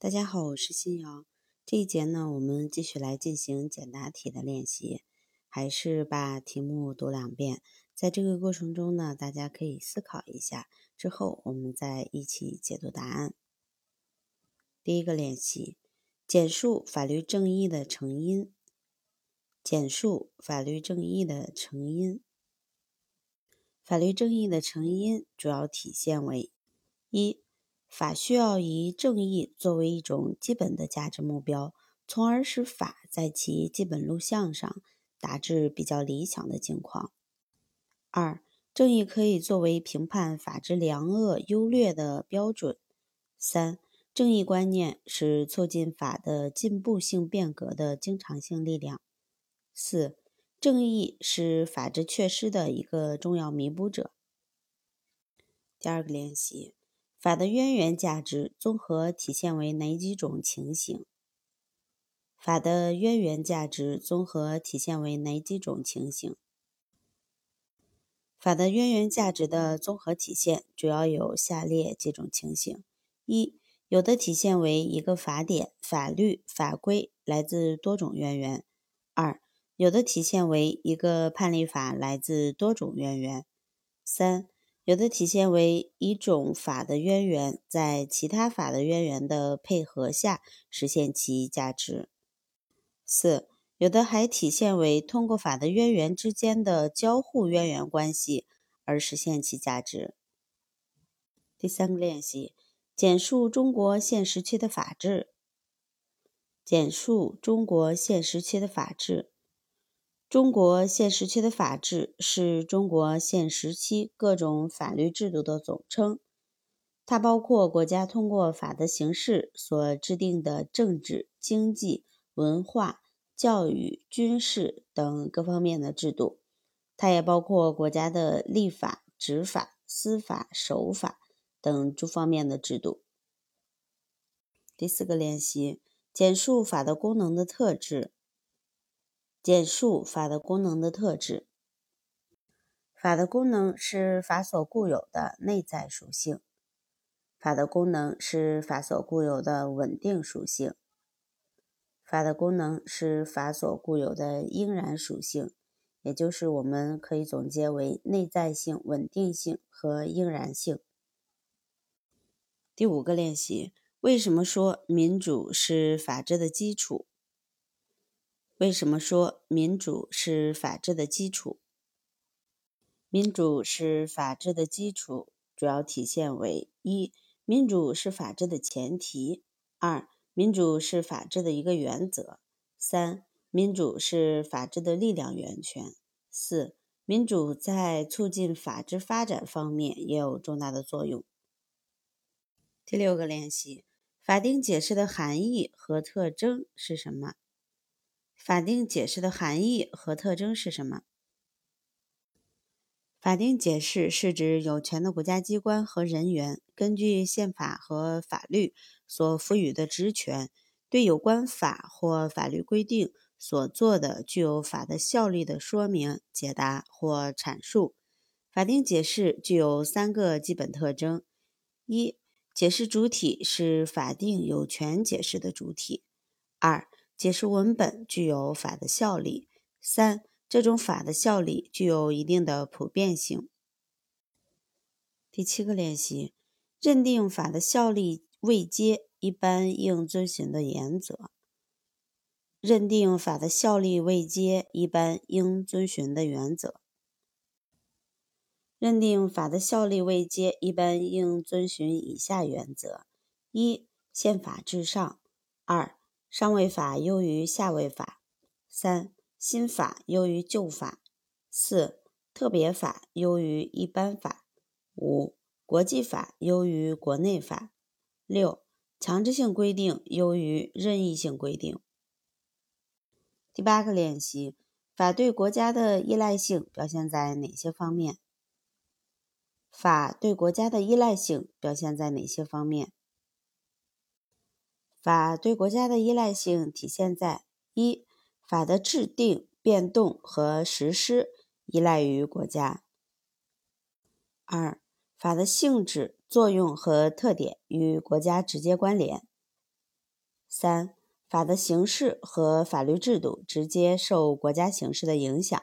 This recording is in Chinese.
大家好，我是新瑶。这一节呢，我们继续来进行简答题的练习，还是把题目读两遍。在这个过程中呢，大家可以思考一下，之后我们再一起解读答案。第一个练习：简述法律正义的成因。简述法律正义的成因。法律正义的成因主要体现为一。法需要以正义作为一种基本的价值目标，从而使法在其基本路向上达至比较理想的境况。二、正义可以作为评判法之良恶优劣的标准。三、正义观念是促进法的进步性变革的经常性力量。四、正义是法治缺失的一个重要弥补者。第二个练习。法的渊源价值综合体现为哪几种情形？法的渊源价值综合体现为哪几种情形？法的渊源价值的综合体现主要有下列几种情形：一、有的体现为一个法典、法律、法规来自多种渊源；二、有的体现为一个判例法来自多种渊源；三。有的体现为一种法的渊源在其他法的渊源的配合下实现其价值。四，有的还体现为通过法的渊源之间的交互渊源关系而实现其价值。第三个练习，简述中国现时期的法治。简述中国现时期的法治。中国现时期的法治是中国现时期各种法律制度的总称，它包括国家通过法的形式所制定的政治、经济、文化、教育、军事等各方面的制度，它也包括国家的立法、执法、司法、守法等诸方面的制度。第四个练习，简述法的功能的特质。简述法的功能的特质。法的功能是法所固有的内在属性。法的功能是法所固有的稳定属性。法的功能是法所固有的应然属性，也就是我们可以总结为内在性、稳定性和应然性。第五个练习：为什么说民主是法治的基础？为什么说民主是法治的基础？民主是法治的基础，主要体现为：一、民主是法治的前提；二、民主是法治的一个原则；三、民主是法治的力量源泉；四、民主在促进法治发展方面也有重大的作用。第六个练习：法定解释的含义和特征是什么？法定解释的含义和特征是什么？法定解释是指有权的国家机关和人员根据宪法和法律所赋予的职权，对有关法或法律规定所做的具有法的效力的说明、解答或阐述。法定解释具有三个基本特征：一、解释主体是法定有权解释的主体；二、解释文本具有法的效力。三，这种法的效力具有一定的普遍性。第七个练习，认定法的效力未接一般应遵循的原则。认定法的效力未接一般应遵循的原则。认定法的效力未接一般应遵循以下原则：一，宪法至上；二。上位法优于下位法，三新法优于旧法，四特别法优于一般法，五国际法优于国内法，六强制性规定优于任意性规定。第八个练习，法对国家的依赖性表现在哪些方面？法对国家的依赖性表现在哪些方面？法对国家的依赖性体现在：一、法的制定、变动和实施依赖于国家；二、法的性质、作用和特点与国家直接关联；三、法的形式和法律制度直接受国家形势的影响，